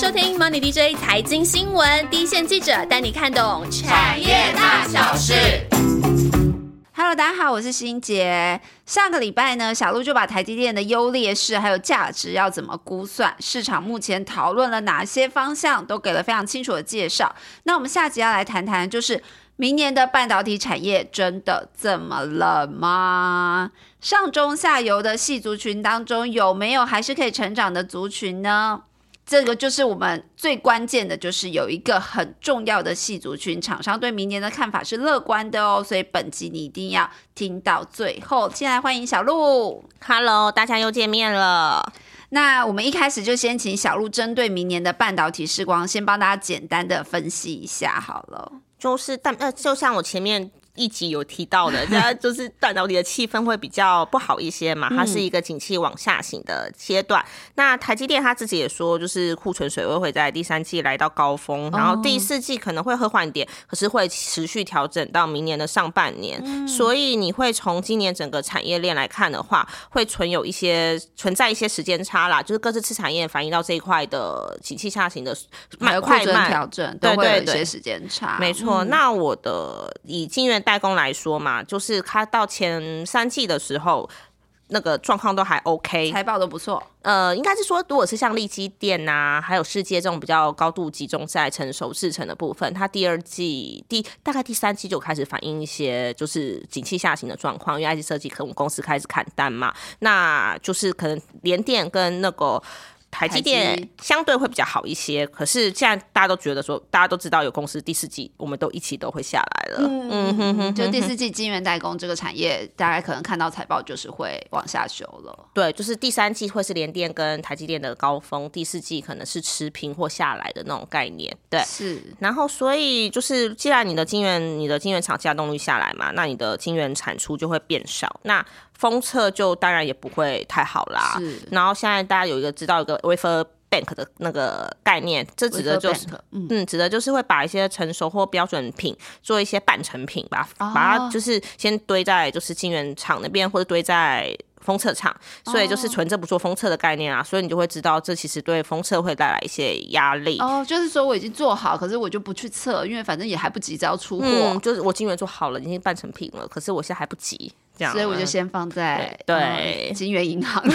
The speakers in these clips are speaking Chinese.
收听 Money DJ 财经新闻，第一线记者带你看懂产业大小事。Hello，大家好，我是欣杰。上个礼拜呢，小鹿就把台积电的优劣势还有价值要怎么估算，市场目前讨论了哪些方向，都给了非常清楚的介绍。那我们下集要来谈谈，就是明年的半导体产业真的怎么了吗？上中下游的系族群当中，有没有还是可以成长的族群呢？这个就是我们最关键的，就是有一个很重要的系族群，厂商对明年的看法是乐观的哦，所以本集你一定要听到最后。现在欢迎小鹿。Hello，大家又见面了。那我们一开始就先请小鹿针对明年的半导体视光，先帮大家简单的分析一下好了。就是但呃，就像我前面一集有提到的，它就是半导体的气氛会比较不好一些嘛，它是一个景气往下行的阶段。那台积电他自己也说，就是库存水位会在第三季来到高峰，然后第四季可能会和缓一点，可是会持续调整到明年的上半年。所以你会从今年整个产业链来看的话，会存有一些存在一些时间差啦，就是各自次产业反映到这一块的景气下行的还有库存快慢。调整对对对时间差，没错，那我的以晶圆代工来说嘛，就是它到前三季的时候，那个状况都还 OK。财报都不错。呃，应该是说，如果是像利基电呐、还有世界这种比较高度集中在成熟制程的部分，它第二季第大概第三季就开始反映一些就是景气下行的状况，因为 IT 设计可能公司开始砍单嘛，那就是可能联电跟那个。台积台电相对会比较好一些，可是现在大家都觉得说，大家都知道有公司第四季我们都一起都会下来了，嗯哼哼，就第四季晶圆代工这个产业，大家可能看到财报就是会往下修了。对，就是第三季会是联电跟台积电的高峰，第四季可能是持平或下来的那种概念，对。是，然后，所以就是，既然你的晶圆、你的晶圆厂价动率下来嘛，那你的晶圆产出就会变少，那封测就当然也不会太好啦。是然后现在大家有一个知道一个 wafer bank 的那个概念，这指的就是 bank，嗯嗯，指的就是会把一些成熟或标准品做一些半成品吧，哦把它就是先堆在就是晶圆厂那边，或者堆在。封测厂，所以哦就是存着不做封测的概念啊，所以你就会知道这其实对封测会带来一些压力。哦，就是说我已经做好，可是我就不去测，因为反正也还不急着要出货，嗯，就是我晶圆做好了，已经半成品了，可是我现在还不急，这样，所以我就先放在对呃金源银行。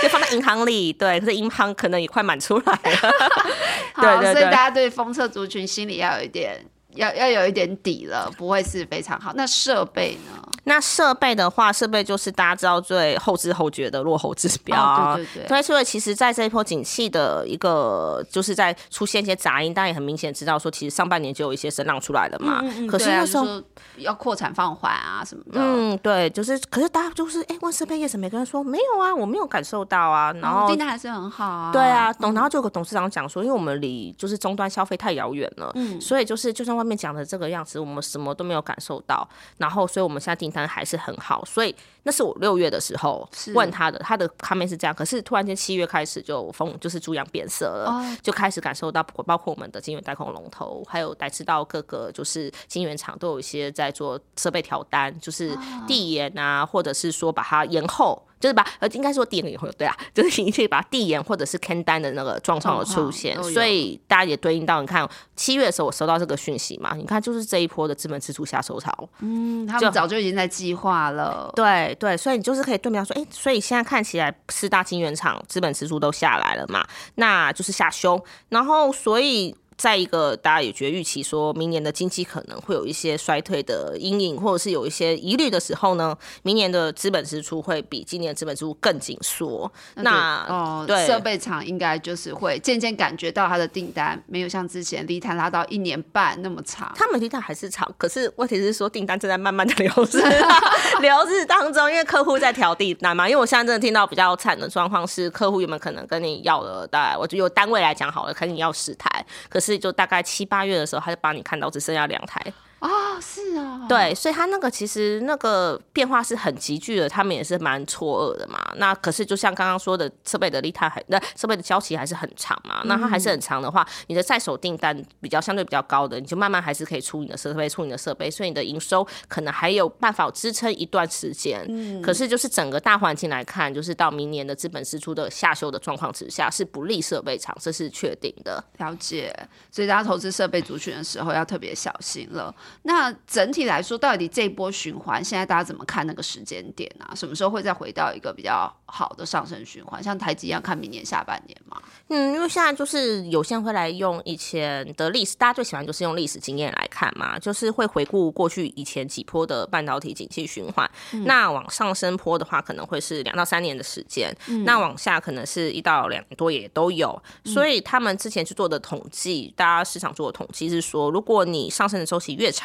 就放在银行里，对，可是银行可能也快满出来了，好，对对对所以大家对封测族群心里要有一点。要要有一点底了，不会是非常好。那设备呢？那设备的话，设备就是大家知道最后知后觉的落后指标啊。哦对对对对，所以其实在这一波景气的一个，就是在出现一些杂音，大家也很明显知道说，其实上半年就有一些声浪出来了嘛。可是对啊那时候要扩产放缓啊什么的。嗯，对，就是，可是大家就是，哎、问设备业者，每个人说没有啊，我没有感受到啊，然后订单还是很好啊。对啊，董然后就有个董事长讲说，因为我们离就是终端消费太遥远了，嗯所以就是就算外面讲的这个样子，我们什么都没有感受到。然后，所以我们现在订单还是很好。所以那是我六月的时候问他的，他的 comment 是这样。可是突然间七月开始就风就是猪羊变色了，哦就开始感受到包括我们的金源代控龙头，还有来知道各个就是金源厂都有一些在做设备调单，就是递延啊，或者是说把它延后。就是把呃，应该说递延以后，对啊，就是你可以把它递延或者是 can 单的那个状况的出现所以大家也对应到，你看七月的时候我收到这个讯息嘛，你看就是这一波的资本支出下收潮，嗯，他就们早就已经在计划了。对对，所以你就是可以对标说，哎、所以现在看起来四大晶圆厂资本支出都下来了嘛，那就是下修，然后所以。再一个，大家也觉得预期说明年的经济可能会有一些衰退的阴影，或者是有一些疑虑的时候呢，明年的资本支出会比今年的资本支出更紧缩。那哦，对设备厂应该就是会渐渐感觉到它的订单没有像之前离摊拉到一年半那么长。他们订单还是长，可是问题是说订单正在慢慢的流失，流失当中，因为客户在调订单嘛。因为我现在真的听到比较惨的状况是，客户有没有可能跟你要了大概，我就有单位来讲好了，可能你要十台，可是所以就大概七八月的时候，他就帮你看到只剩下两台。啊，是啊，对，所以它那个其实那个变化是很急剧的，他们也是蛮错愕的嘛。那可是就像刚刚说的，设备的利态还那设备的交期还是很长嘛。那它还是很长的话，你的在手订单比较相对比较高的，你就慢慢还是可以出你的设备，出你的设备，所以你的营收可能还有办法支撑一段时间。嗯，可是就是整个大环境来看，就是到明年的资本支出的下修的状况之下，是不利设备厂，这是确定的。了解，所以大家投资设备族群的时候要特别小心了。那整体来说，到底这一波循环，现在大家怎么看那个时间点啊？什么时候会再回到一个比较好的上升循环？像台积一样，看明年下半年嘛？嗯，因为现在就是有些人会来用以前的历史，大家最喜欢就是用历史经验来看嘛，就是会回顾过去以前几波的半导体景气循环。那往上升坡的话，可能会是两到三年的时间；那往下可能是一到两多也都有。所以他们之前去做的统计，大家市场做的统计是说，如果你上升的周期越长，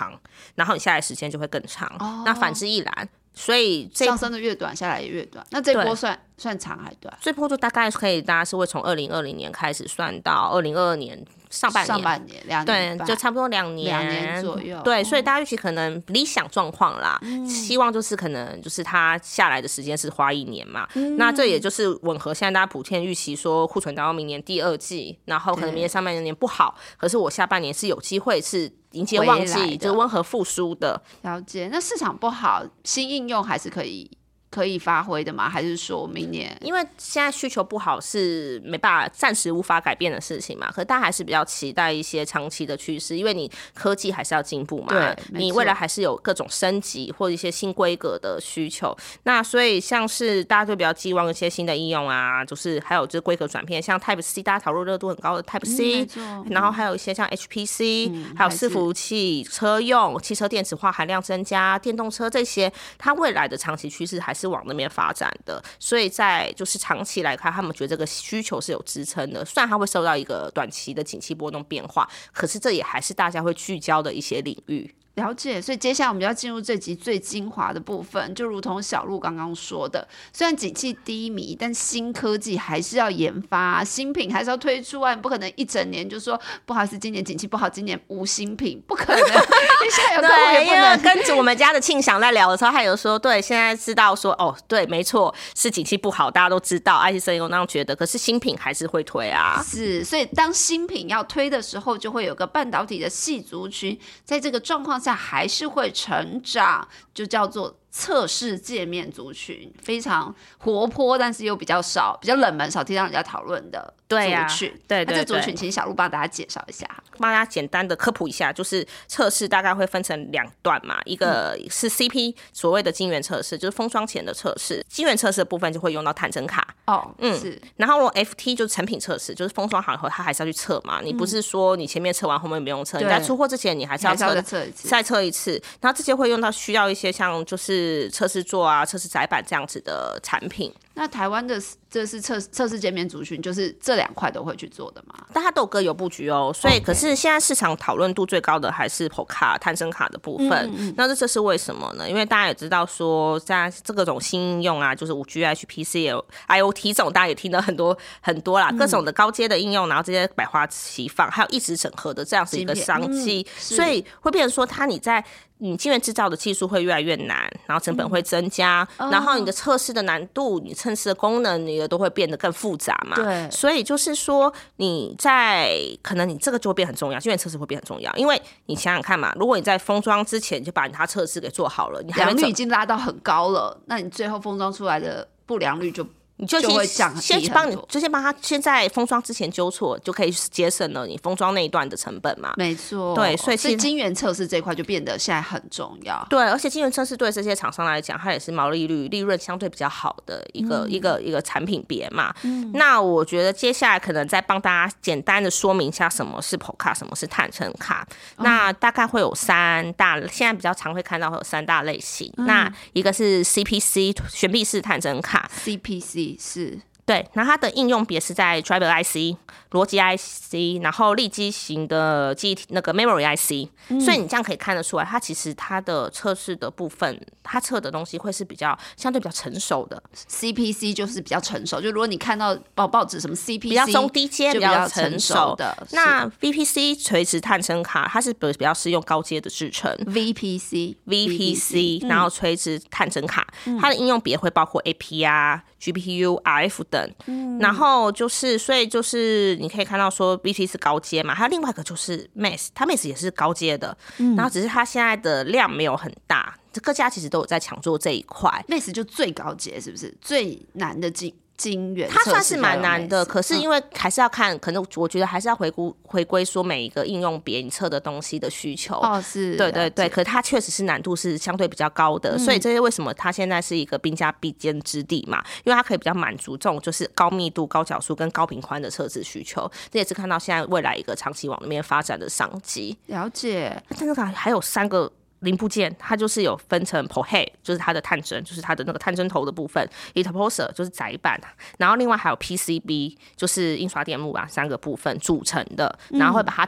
然后你下来时间就会更长。那反之亦然。所以上升的越短，下来也越短。那这波算算长还短？这波就大概可以，大家是会从二零二零年开始算到二零二二年。上半年，上半年两年，对，就差不多两年，两年左右。对，所以大家预期可能理想状况啦，希望就是可能就是它下来的时间是花一年嘛。那这也就是吻合现在大家普遍预期说库存到明年第二季，然后可能明年上半年不好，可是我下半年是有机会是迎接旺季，就是温和复苏的。了解，那市场不好，新应用还是可以。可以发挥的吗？还是说明年？因为现在需求不好是没办法暂时无法改变的事情嘛。可是大家还是比较期待一些长期的趋势，因为你科技还是要进步嘛。对，你未来还是有各种升级或者一些新规格的需求。那所以像是大家就比较寄望一些新的应用啊，就是还有就是规格转变，像 Type C，大家讨论热度很高的 Type C，然后还有一些像 HPC，还有伺服器、车用、汽车电子化含量增加、电动车这些，它未来的长期趋势还是往那边发展的，所以在就是长期来看，他们觉得这个需求是有支撑的。虽然它会受到一个短期的景气波动变化，可是这也还是大家会聚焦的一些领域。了解，所以接下来我们要进入这集最精华的部分，就如同小鹿刚刚说的，虽然景气低迷，但新科技还是要研发，新品还是要推出啊，你不可能一整年就说不好意思，今年景气不好，今年无新品，不可能。现在有对，因为跟着我们家的庆祥在聊的时候，他有说，对，现在知道说，哦，对，没错，是景气不好，大家都知道，爱迪生有那样觉得，可是新品还是会推啊。是，所以当新品要推的时候，就会有个半导体的细族群，在这个状况下。还是会成长，就叫做。测试界面族群非常活泼，但是又比较少，比较冷门，少听到人家讨论的族群。对，那这族群，请小鹿帮大家介绍一下，帮大家简单的科普一下，就是测试大概会分成两段嘛，一个是 CP 所谓的晶圆测试，就是封装前的测试，晶圆测试的部分就会用到探针卡。哦，嗯，是。然后 FT 就是成品测试，就是封装好以后，它还是要去测嘛。你不是说你前面测完后面不用测，你在出货之前你还是要测再测一次。然后这些会用到需要一些像就是是测试座啊，测试载板这样子的产品。那台湾的这是测测试界面族群，就是这两块都会去做的嘛？但它都各有布局哦。所以，可是现在市场讨论度最高的还是 PO 卡、探生卡的部分。那这这是为什么呢？因为大家也知道说，在这个种新应用啊，就是五 G、HPC、IOT 这种，大家也听到很多很多啦，各种的高阶的应用，然后这些百花齐放，还有一直整合的这样子一个商机，所以会变成说，它你在。你晶圆制造的技术会越来越难，然后成本会增加，然后你的测试的难度、你测试的功能，你的都会变得更复杂嘛？对。所以就是说，你在可能你这个就会变很重要，晶圆测试会变很重要，因为你想想看嘛，如果你在封装之前就把它测试给做好了，你良率已经拉到很高了，那你最后封装出来的不良率就。你就先先帮你，就先帮他先在封装之前纠错，就可以节省了你封装那一段的成本嘛。没错，对，所以所以晶圆测试这块就变得现在很重要。对，而且晶圆测试对这些厂商来讲，它也是毛利率、利润相对比较好的一个一个一个产品别嘛。那我觉得接下来可能再帮大家简单的说明一下什么是 PO 卡，什么是坦诚卡。那大概会有三大，现在比较常会看到会有三大类型。那一个是 CPC 悬臂式探针卡，CPC。是对，那它的应用别是在 Driver IC，逻辑 IC，然后立基型的记忆体那个 Memory IC，所以你这样可以看得出来，它其实它的测试的部分，它测的东西会是比较相对比较成熟的。CPC 就是比较成熟，就如果你看到报报纸什么 CPC 比较中低阶、比较成熟的，那 VPC 垂直探针卡，它是比比较适用高阶的制成。VPC VPC，然后垂直探针卡，它的应用别会包括 AP 啊。GPU、RF 等，然后就是所以就是你可以看到说 BT 是高阶嘛，还有另外一个就是 Mass，它 Mass 也是高阶的，然后只是它现在的量没有很大，各家其实都有在抢做这一块，Mass 就最高阶是不是？最难的进？金源，它算是蛮难的，可是因为还是要看，可能我觉得还是要回顾回归说每一个应用别你测的东西的需求。哦，是，对对对，可是它确实是难度是相对比较高的，所以这些为什么它现在是一个兵家必争之地嘛？因为它可以比较满足这种就是高密度、高角数跟高频宽的测试需求，这也是看到现在未来一个长期往那边发展的商机。了解，但是它还有三个。零部件它就是有分成 p o h e 就是它的探针，就是它的那个探针头的部分 i t a p o s e r 就是载板，然后另外还有 PCB，就是印刷电路啊，三个部分组成的，然后会把它。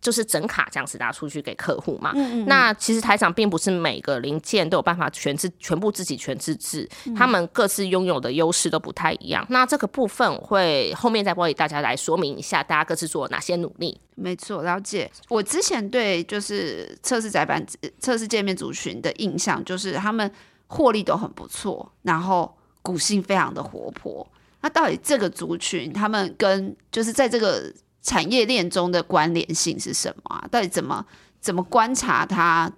就是整卡这样子拿出去给客户嘛。那其实台厂并不是每个零件都有办法全自全部自己全自制，他们各自拥有的优势都不太一样。那这个部分会后面再帮大家来说明一下，大家各自做哪些努力。没错，了解。我之前对就是测试载板、测试界面族群的印象，就是他们获利都很不错，然后股性非常的活泼。那到底这个族群他们跟就是在这个产业链中的关联性是什么啊？到底怎么怎么观察它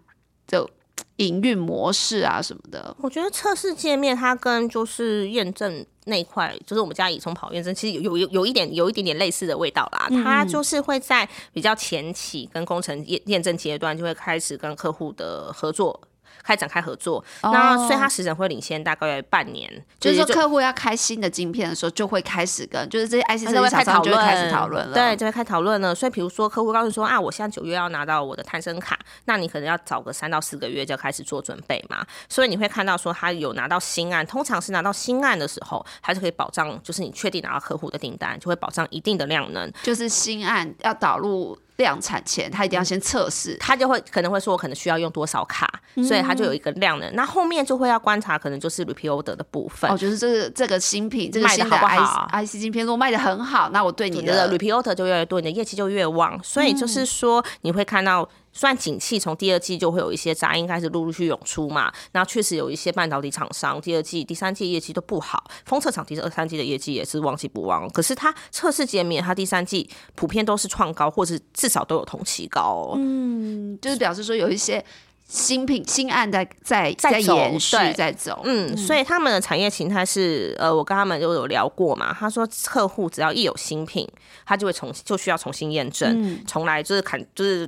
的营运模式啊什么的？我觉得测试界面它跟就是验证那一块，就是我们家乙从跑验证，其实有有有一点有一点点类似的味道啦。它就是会在比较前期跟工程验验证阶段，就会开始跟客户的合作。开展开合作，那所以它时程会领先大概半年。就是说，客户要开新的晶片的时候，就会开始跟就是这些 IC 设计厂商就会开始讨论了。对，就会开讨论了。所以，比如说客户告诉说啊，我现在九月要拿到我的探生卡，那你可能要找个三到四个月就要开始做准备嘛。所以你会看到说，他有拿到新案，通常是拿到新案的时候，他就可以保障，就是你确定拿到客户的订单，就会保障一定的量能。就是新案要导入。量产前，他一定要先测试，他就会可能会说，我可能需要用多少卡，所以他就有一个量的。那后面就会要观察，可能就是 repeat order 的部分。哦，就是这个这个新品，这个新的 IC IC 晶片，如果卖的很好，那我对你的 repeat order 就越来越多，你的业绩就越旺。所以就是说，你会看到。算景气，从第二季就会有一些杂音开始陆陆续涌出嘛。然后确实有一些半导体厂商，第二季、第三季业绩都不好。封测厂第二、三季的业绩也是旺季不旺。可是它测试界面，它第三季普遍都是创高，或者至少都有同期高。嗯，就是表示说有一些新品、新案在在在延续，在走。嗯，所以他们的产业形态是，呃，我跟他们就有聊过嘛。他说，客户只要一有新品，他就会重就需要重新验证，重来就是砍就是。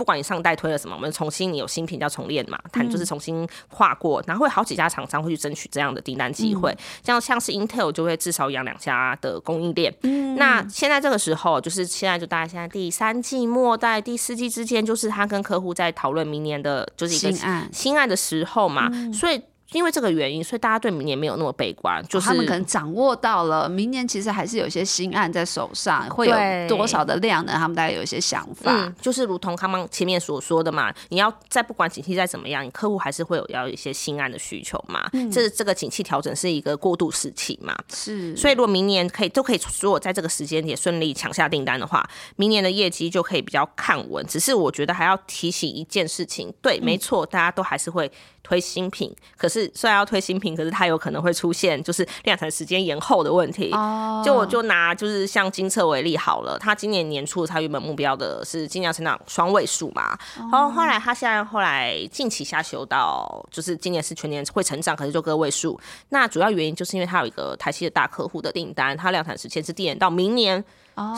不管你上代推了什么，我们重新你有新品叫重练嘛，它就是重新跨过，然后会好几家厂商会去争取这样的订单机会，这样像是 Intel 就会至少养两家的供应链。那现在这个时候，就是现在就大概现在第三季末在第四季之间，就是他跟客户在讨论明年的就是一个新案。新案的时候嘛，所以。因为这个原因，所以大家对明年没有那么悲观。就是他们可能掌握到了明年，其实还是有一些新案在手上，会有多少的量呢？他们大概有一些想法。嗯，就是如同刚刚前面所说的嘛，你要在不管景气再怎么样，你客户还是会有要一些新案的需求嘛。嗯，这这个景气调整是一个过渡时期嘛。是，所以如果明年可以都可以，如果在这个时间点顺利抢下订单的话，明年的业绩就可以比较看稳。只是我觉得还要提醒一件事情，对，没错，大家都还是会。推新品，可是虽然要推新品，可是它有可能会出现就是量产时间延后的问题。哦，就我就拿就是像金策为例好了，它今年年初它原本目标的是尽量成长双位数嘛，然后后来它现在后来近期下修到就是今年是全年会成长，可是就个位数。那主要原因就是因为它有一个台积的大客户的订单，它量产时间是递延到明年。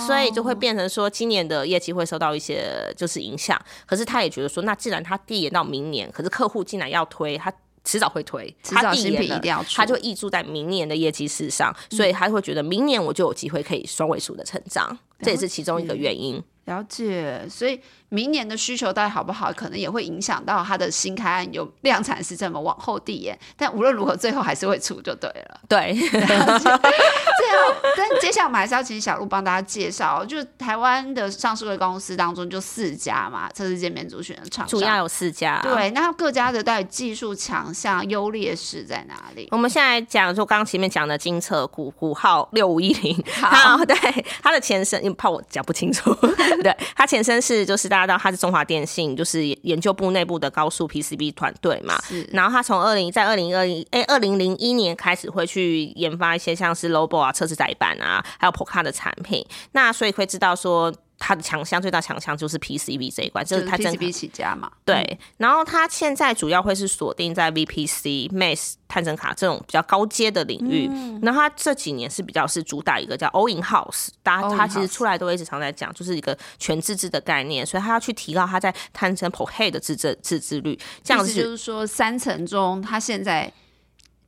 所以就会变成说，今年的业绩会受到一些就是影响。可是他也觉得说，那既然他递延到明年，可是客户竟然要推，他迟早会推，他递延了，他就溢注在明年的业绩事上，所以他会觉得明年我就有机会可以双位数的成长，这也是其中一个原因。了解，所以明年的需求到底好不好，可能也会影响到它的新开案有量产是这么往后递延。但无论如何，最后还是会出就对了。对，最后，但接下来我们还是要请小鹿帮大家介绍，就是台湾的上市的公司当中就四家嘛，测试界面族群的厂商，主要有四家。对，那各家的到底技术强项、优劣势在哪里？我们现在讲，就刚刚前面讲的金策股股号六五一零，好，对，它的前身，因为怕我讲不清楚。对，它前身是就是大家知道它是中华电信，就是研究部内部的高速 PCB 团队嘛。然后他从二零在二零二零哎二零零一年开始会去研发一些像是 Lobo 啊测试载板啊，还有 Poca 的产品。那所以会知道说。它的强项最大强项就是 PCB 这一关，就是它 PCB 起家嘛。对，然后它现在主要会是锁定在 VPC、Mass 探针卡这种比较高阶的领域。然后它这几年是比较是主打一个叫 All In House，大家它其实出来都一直常在讲，就是一个全自制的概念，所以它要去提高它在探针 p o h e 的自制自制率。这样子就是说三层中，它现在。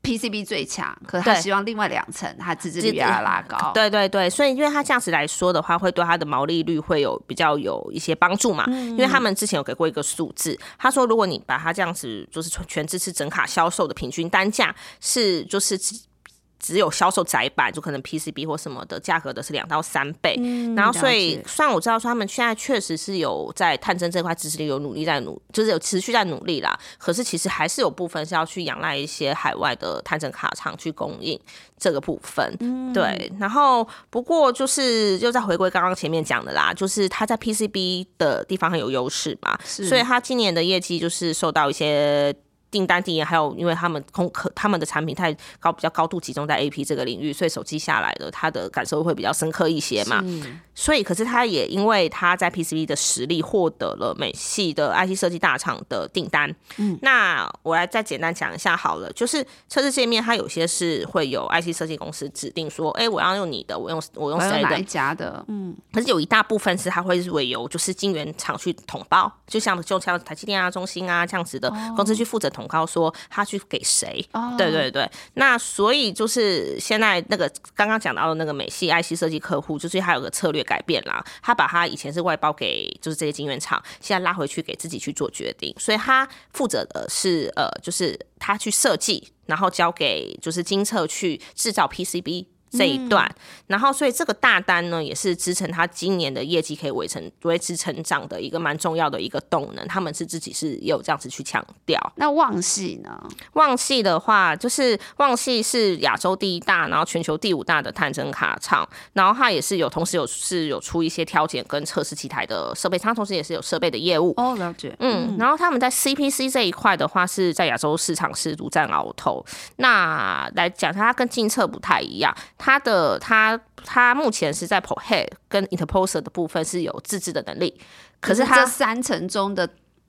PCB 最强，可是他希望另外两层他自制率要拉高。对对对，所以因为他这样子来说的话，会对他的毛利率会有比较有一些帮助嘛。因为他们之前有给过一个数字，他说如果你把它这样子就是全支持整卡销售的平均单价是就是。只有销售窄板，就可能 PCB 或什么的价格的是两到三倍。然后，所以虽然我知道说他们现在确实是有在探针这块知识里有努力在努，就是有持续在努力啦。可是其实还是有部分是要去仰赖一些海外的探针卡厂去供应这个部分。对，然后不过就是又再回归刚刚前面讲的啦，就是它在 PCB 的地方很有优势嘛，所以它今年的业绩就是受到一些。订单递延，还有因为他们空可他们的产品太高，比较高度集中在 A P 这个领域，所以手机下来的他的感受会比较深刻一些嘛。所以，可是他也因为他在 P C B 的实力获得了美系的 I T 设计大厂的订单。嗯，那我来再简单讲一下好了，就是测试界面，它有些是会有 I T 设计公司指定说，哎，我要用你的，我用我用谁的？家的？嗯，可是有一大部分是他会是委由就是晶圆厂去统包，就像就像台积电啊、中兴啊这样子的公司去负责统。告说他去给谁？对对对，那所以就是现在那个刚刚讲到的那个美系 IC 设计客户，就是他有个策略改变啦，他把他以前是外包给就是这些晶圆厂，现在拉回去给自己去做决定，所以他负责的是呃，就是他去设计，然后交给就是金策去制造 PCB。这一段，然后所以这个大单呢，也是支撑他今年的业绩可以维成维持成长的一个蛮重要的一个动能。他们是自己是有这样子去强调。那旺系呢？旺系的话，就是旺系是亚洲第一大，然后全球第五大的探针卡厂，然后它也是有同时有是有出一些挑拣跟测试机台的设备，它同时也是有设备的业务。哦，了解。嗯，然后他们在 CPC 这一块的话，是在亚洲市场是独占鳌头。那来讲它跟金策不太一样。它的它它目前是在 p o head 跟 interposer 的部分是有自制的能力，可是它三层中的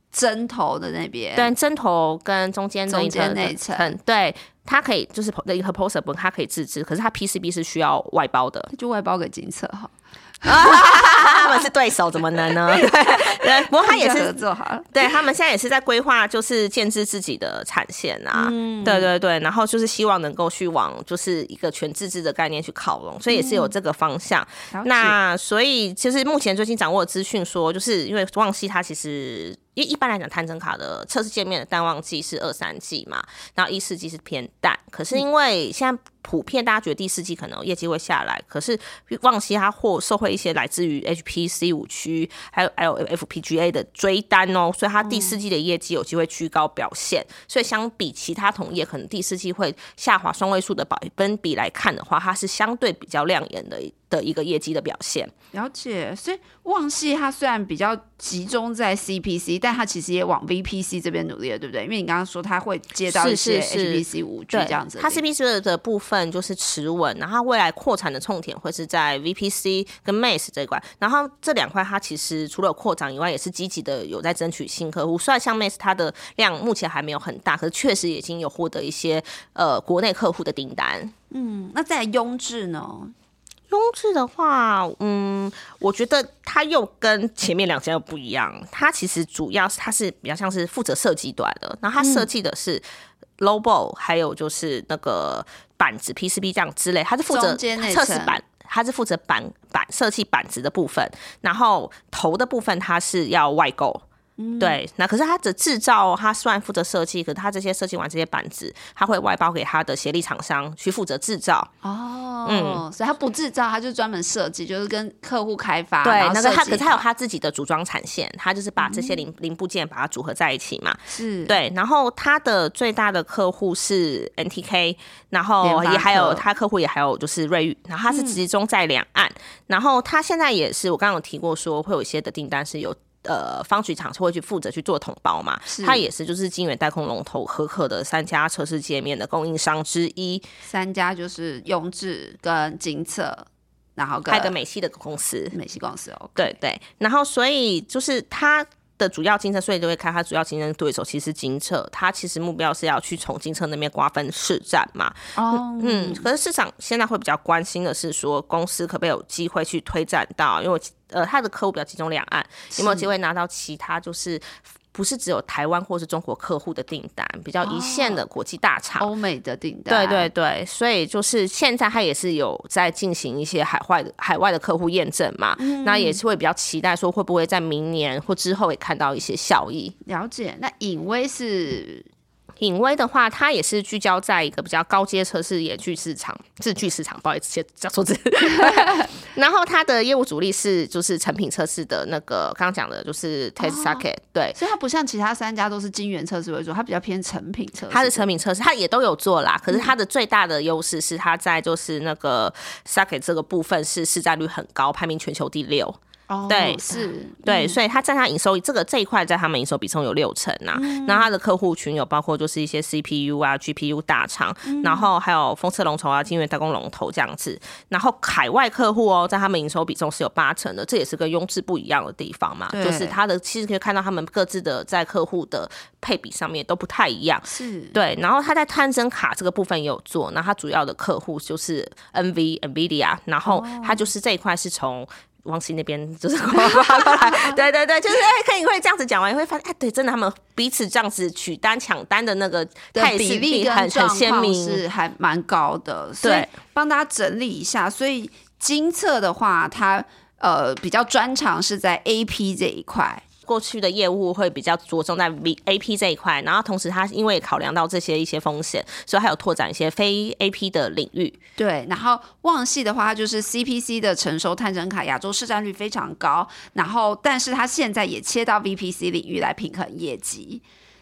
针头的那边，对针头跟中间中间那层，对它可以就是 interposer 部分它可以自制，可是它 PCB 是需要外包的，就外包给金策哈。他们是对手，怎么能呢？对，不过他也是合作好了。对他们现在也是在规划，就是建制自己的产线啊。对对对，然后就是希望能够去往就是一个全自制的概念去靠拢，所以也是有这个方向。那所以其实目前最近掌握的资讯说，就是因为旺西它其实。因为一般来讲，探针卡的测试界面的淡旺季是二三季嘛，然后一四季是偏淡。可是因为现在普遍大家觉得第四季可能业绩会下来，可是旺西它或受惠一些来自于 HPC 五区还有还有 FPGA 的追单哦，所以它第四季的业绩有机会居高表现。所以相比其他同业，可能第四季会下滑双位数的百分比来看的话，它是相对比较亮眼的。的一个业绩的表现，了解。所以旺系它虽然比较集中在 CPC，但它其实也往 VPC 这边努力了，对不对？因为你刚刚说它会接到一些 HPC 五 G 这样子，它 CPC 的部分就是持稳，然后未来扩产的重点会是在 VPC 跟 Mass 这一块。然后这两块它其实除了扩展以外，也是积极的有在争取新客户。虽然像 Mass 它的量目前还没有很大，可是确实已经有获得一些呃国内客户的订单。嗯，那在雍智呢？中智的话，嗯，我觉得它又跟前面两家又不一样。它其实主要是它是比较像是负责设计端的，然后它设计的是 Lobo，还有就是那个板子 PCB 这样之类，它是负责测试板。它是负责板板设计板子的部分，然后头的部分它是要外购。对，那可是他的制造，他虽然负责设计，可是他这些设计完这些板子，他会外包给他的协力厂商去负责制造。哦，嗯，所以他不制造，他就专门设计，就是跟客户开发。对，那个他，可是他有他自己的组装产线，他就是把这些零零部件把它组合在一起嘛。是，对。然后他的最大的客户是 NTK，然后也还有他客户也还有就是瑞昱，然后他是集中在两岸，然后他现在也是我刚刚有提过说会有一些的订单是有。呃，方局厂是会去负责去做统包嘛？它也是就是金源代控龙头合可的三家测试界面的供应商之一。三家就是雍智跟金策，然后还有个美系的公司，美系公司哦。对对，然后所以就是它。的主要竞争，所以就会看他主要竞争对手。其实金策，他其实目标是要去从金策那边瓜分市占嘛。哦，嗯，可是市场现在会比较关心的是说，公司可不可以有机会去推展到，因为呃，他的客户比较集中两岸，有没有机会拿到其他就是。不是只有台湾或是中国客户的订单，比较一线的国际大厂，欧美的订单。对对对，所以就是现在他也是有在进行一些海外的海外的客户验证嘛，那也是会比较期待说会不会在明年或之后也看到一些效益。了解，那隐威是。隐威的话，它也是聚焦在一个比较高阶测试野具市场、自具市场，不好意思，叫错字。然后它的业务主力是就是成品测试的那个，刚刚讲的就是 test socket，对，所以它不像其他三家都是晶圆测试为主，它比较偏成品测试。它是成品测试，它也都有做啦。可是它的最大的优势是它在就是那个 socket 这个部分是市占率很高，排名全球第六。对，是，对，所以他占他营收这个这一块在他们营收比重有六成呐。那他的客户群有包括就是一些 CPU 啊、GPU 大厂，然后还有风车龙头啊、晶圆代工龙头这样子。然后海外客户哦，在他们营收比重是有八成的，这也是跟雍智不一样的地方嘛。就是他的其实可以看到他们各自的在客户的配比上面都不太一样。是对，然后他在探针卡这个部分也有做，那他主要的客户就是 NV、NVIDIA，然后他就是这一块是从。王琦那边就是 对对对，就是哎，可以会这样子讲完，你会发现哎，对，真的他们彼此这样子取单抢单的那个比例很很鲜明，是还蛮高的。对，帮大家整理一下，所以金策的话，它呃比较专长是在 A P 这一块。过去的业务会比较着重在 V A P 这一块，然后同时它因为考量到这些一些风险，所以还有拓展一些非 A P 的领域。对，然后旺系的话，它就是 C P C 的成熟探针卡，亚洲市占率非常高，然后但是它现在也切到 V P C 领域来平衡业绩。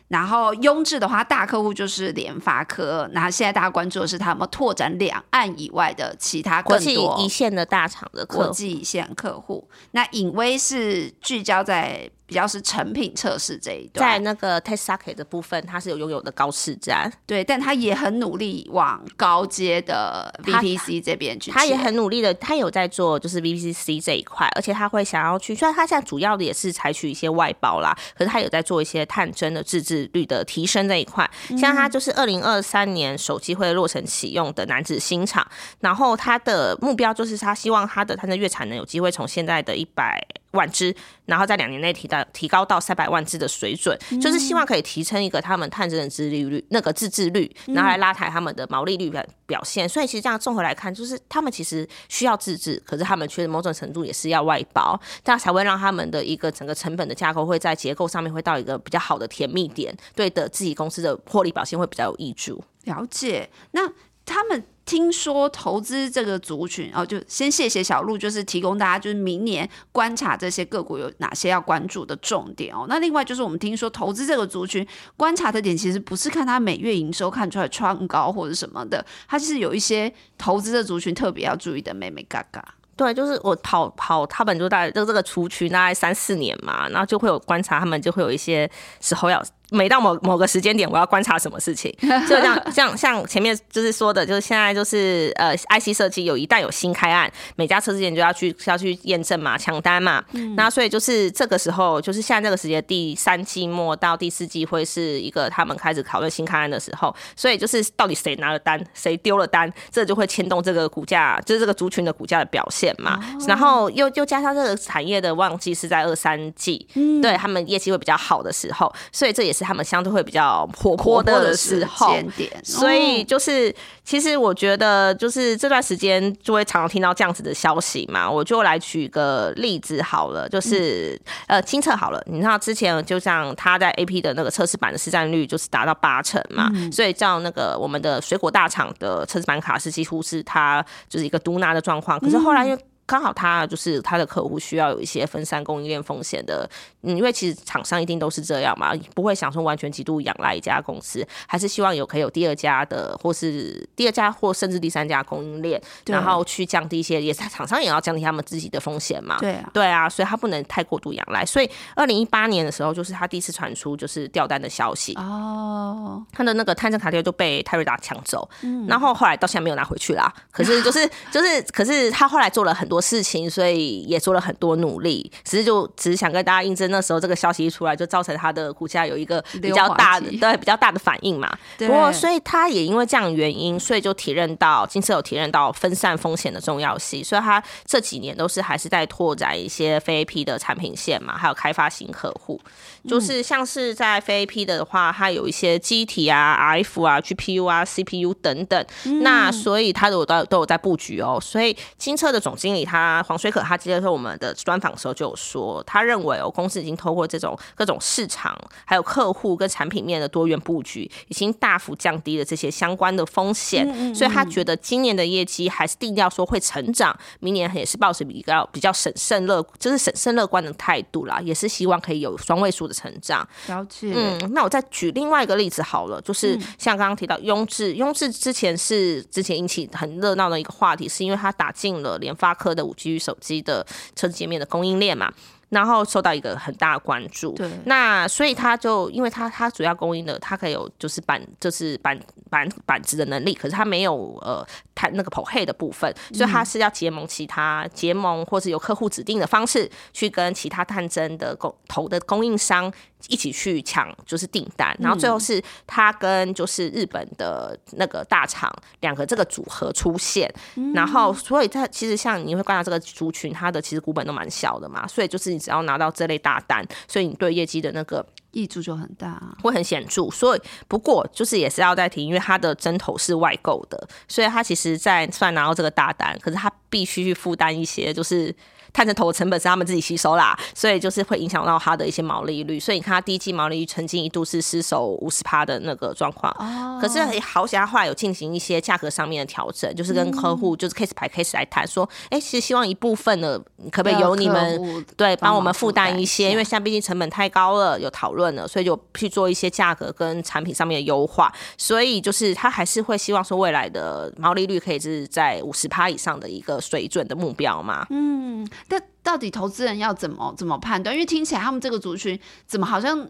然后雍智的话，大客户就是联发科。那现在大家关注的是，他有没有拓展两岸以外的其他更多一线的大厂的国际一线客户？那隐威是聚焦在。比较是成品测试这一段，在那个 test socket 的部分，它是有拥有的高市占，对，但他也很努力往高阶的 VPC 这边去，他也很努力的，他有在做就是 VPC 这一块，而且他会想要去，虽然他现在主要的也是采取一些外包啦，可是他有在做一些探针的自制率的提升这一块，像他就是二零二三年手机会落成启用的男子新厂，然后他的目标就是他希望他的他的月产能有机会从现在的一百。万只，然后在两年内提到提高到三百万只的水准，就是希望可以提升一个他们探针的自利率，那个自制率，然后来拉抬他们的毛利率表表现。所以其实这样综合来看，就是他们其实需要自制，可是他们却某种程度也是要外包，这样才会让他们的一个整个成本的架构会在结构上面会到一个比较好的甜蜜点，对的自己公司的获利表现会比较有益处。了解，那他们。听说投资这个族群哦，就先谢谢小鹿，就是提供大家就是明年观察这些个股有哪些要关注的重点哦。那另外就是我们听说投资这个族群观察的点，其实不是看它每月营收看出来创高或者什么的，它是有一些投资的族群特别要注意的。妹妹嘎嘎，对，就是我跑跑他们就大概就这个族群大概三四年嘛，然后就会有观察他们就会有一些时候要。每到某某个时间点，我要观察什么事情，就像像像前面就是说的，就是现在就是呃，IC 设计有一旦有新开案，每家车之前就要去要去验证嘛，抢单嘛。那所以就是这个时候，就是现在这个时间，第三季末到第四季会是一个他们开始讨论新开案的时候。所以就是到底谁拿了单，谁丢了单，这就会牵动这个股价，就是这个族群的股价的表现嘛。然后又又加上这个产业的旺季是在二三季，对他们业绩会比较好的时候，所以这也是。是他们相对会比较活泼的时候，所以就是其实我觉得就是这段时间就会常常听到这样子的消息嘛。我就来举个例子好了，就是呃，清测好了，你知道之前就像他在 A P 的那个测试版的市占率就是达到八成嘛，所以叫那个我们的水果大厂的测试版卡是几乎是它就是一个独拿的状况。可是后来因为刚好他就是他的客户需要有一些分散供应链风险的，嗯，因为其实厂商一定都是这样嘛，不会想说完全极度仰赖一家公司，还是希望有可以有第二家的，或是第二家或甚至第三家供应链，然后去降低一些，也是厂商也要降低他们自己的风险嘛。对啊，对啊，所以他不能太过度仰赖。所以二零一八年的时候，就是他第一次传出就是掉单的消息哦，他的那个探证卡贴就被泰瑞达抢走，嗯，然后后来到现在没有拿回去啦。可是就是 就是，可是他后来做了很多。事情，所以也做了很多努力，只是就只是想跟大家印证，那时候这个消息一出来，就造成他的股价有一个比较大的对比较大的反应嘛。不过，所以他也因为这样原因，所以就体认到金色有体认到分散风险的重要性，所以他这几年都是还是在拓展一些非 A P 的产品线嘛，还有开发新客户，就是像是在非 A P 的话，它有一些机体啊、R F 啊、G P U 啊、C P U 等等，那所以他都都都有在布局哦。所以金策的总经理。他黄水可他接受我们的专访的时候就有说，他认为哦，公司已经透过这种各种市场、还有客户跟产品面的多元布局，已经大幅降低了这些相关的风险，所以他觉得今年的业绩还是定调说会成长，明年也是保持比较比较审慎乐，就是审慎乐观的态度啦，也是希望可以有双位数的成长。了解。嗯，那我再举另外一个例子好了，就是像刚刚提到雍智，雍智之前是之前引起很热闹的一个话题，是因为他打进了联发科的。五 G 手机的车子界面的供应链嘛，然后受到一个很大的关注。对，那所以他就因为他他主要供应的，他可以有就是板就是板板板子的能力，可是他没有呃。它那个 p o h 的部分，所以他是要结盟其他结盟，或是由客户指定的方式，去跟其他探针的供投的供应商一起去抢，就是订单。然后最后是他跟就是日本的那个大厂两个这个组合出现。然后，所以他其实像你会观察这个族群，它的其实股本都蛮小的嘛。所以就是你只要拿到这类大单，所以你对业绩的那个。益处就很大，会很显著。所以不过就是也是要再提，因为它的针头是外购的，所以它其实在算拿到这个大单，可是它必须去负担一些就是。探针头的成本是他们自己吸收啦，所以就是会影响到它的一些毛利率。所以你看，它第一季毛利率曾经一度是失守五十趴的那个状况。哦。可是好险，它后来有进行一些价格上面的调整，就是跟客户就是 case 排 case 来谈，说，哎，其实希望一部分的可不可以由你们对帮我们负担一些，因为现在毕竟成本太高了，有讨论了，所以就去做一些价格跟产品上面的优化。所以就是他还是会希望说，未来的毛利率可以是在五十趴以上的一个水准的目标嘛？嗯。但到底投资人要怎么怎么判断？因为听起来他们这个族群怎么好像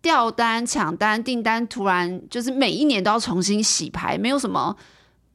掉单、抢单、订单，突然就是每一年都要重新洗牌，没有什么。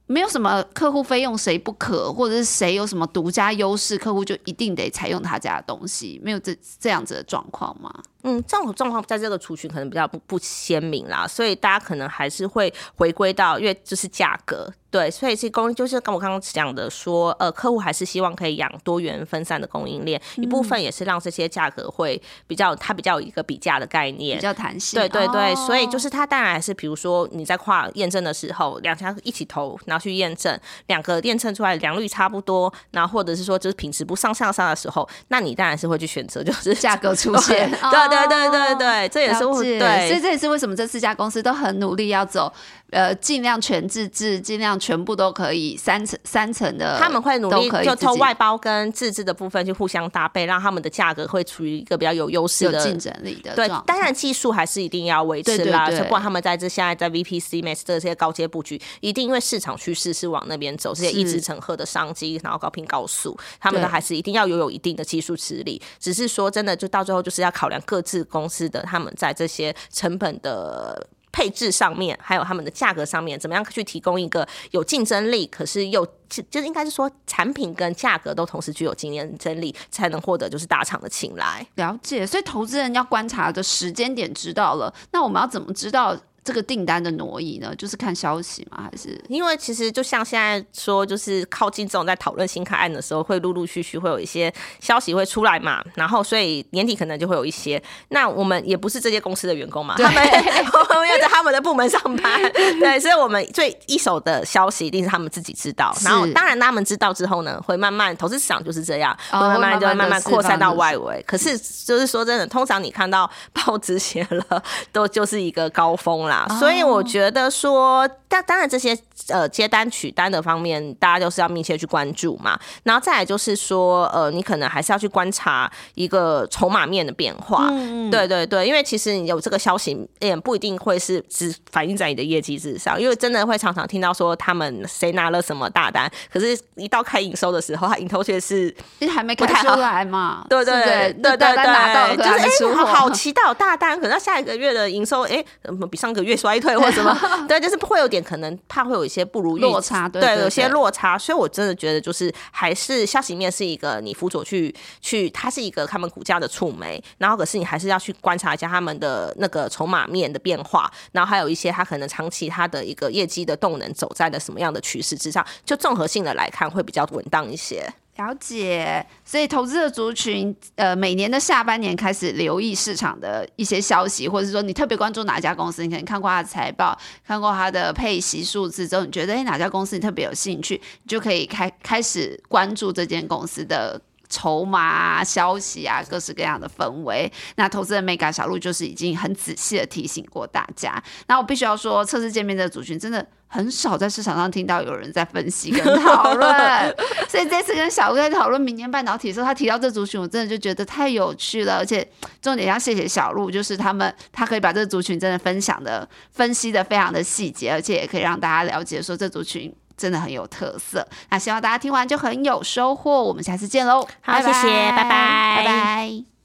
没有什么客户非用谁不可，或者是谁有什么独家优势，客户就一定得采用他家的东西，没有这这样子的状况吗？嗯，这种状况在这个族群可能比较不不鲜明啦，所以大家可能还是会回归到，因为就是价格，对，所以是供就是跟我刚刚讲的说，呃，客户还是希望可以养多元分散的供应链，一部分也是让这些价格会比较，它比较有一个比价的概念，比较弹性，对对对，所以就是它当然还是比如说你在跨验证的时候，两家一起投，然后去验证，两个验证出来良率差不多，然后或者是说就是品质不上上上的时候，那你当然是会去选择就是价格出现，对对。对对对对，这也是对，所以这也是为什么这四家公司都很努力要走。呃，尽量全自制，尽量全部都可以三层三层的，他们会努力就从外包跟自制的部分去互相搭配，让他们的价格会处于一个比较有优势的竞争力的。对，当然技术还是一定要维持啦。不管他们在这现在在 VPC、Max 这些高阶布局，一定因为市场趋势是往那边走，这些一直成鹤的商机，然后高频高速，他们都还是一定要拥有一定的技术实力。只是说真的，就到最后就是要考量各自公司的他们在这些成本的。配置上面，还有他们的价格上面，怎么样去提供一个有竞争力，可是又就是应该是说产品跟价格都同时具有竞争力，才能获得就是大厂的青睐。了解，所以投资人要观察的时间点知道了，那我们要怎么知道？这个订单的挪移呢？就是看消息吗？还是因为其实就像现在说，就是靠近这种在讨论新开案的时候，会陆陆续续会有一些消息会出来嘛。然后所以年底可能就会有一些。那我们也不是这些公司的员工嘛，他们 的部门上班，对，所以我们最一手的消息一定是他们自己知道。然后当然他们知道之后呢，会慢慢投资市场就是这样，会慢慢就会慢慢扩散到外围。可是就是说真的，通常你看到 报纸写了，都就是一个高峰啦。所以我觉得说，但当然这些呃接单取单的方面，大家就是要密切去关注嘛。然后再来就是说，呃，你可能还是要去观察一个筹码面的变化。嗯对对对，因为其实你有这个消息，也不一定会是只反映在你的业绩之上，因为真的会常常听到说他们谁拿了什么大单，可是一到开营收的时候，他营头却是还没开出来嘛。对对对对对对，就是哎，好期待有大单，可能下一个月的营收哎，比上个月衰退或什么，对，就是会有点可能怕会有一些不如落差，对，有些落差，所以我真的觉得就是还是消息面是一个你辅佐去去，它是一个他们股价的触媒，然后可是你还是要去观察一下他们的那个筹码面的变化，然后还有一些它可能长期它的一个业绩的动能走在了什么样的趋势之上，就综合性的来看会比较稳当一些。了解，所以投资的族群，呃，每年的下半年开始留意市场的一些消息，或者是说你特别关注哪家公司，你可能看过它的财报，看过它的配息数字之后，你觉得哎哪家公司你特别有兴趣，你就可以开开始关注这间公司的。筹码消息啊，各式各样的氛围。那投资人 Mega 小鹿就是已经很仔细的提醒过大家。那我必须要说，测试界面的族群真的很少在市场上听到有人在分析跟讨论。所以这次跟小鹿在讨论明年半导体的时候，他提到这族群，我真的就觉得太有趣了。而且重点要谢谢小鹿，就是他们他可以把这族群真的分享的分析的非常的细节，而且也可以让大家了解说这族群。真的很有特色，那希望大家听完就很有收获。我们下次见喽！好，谢谢，拜拜，拜拜。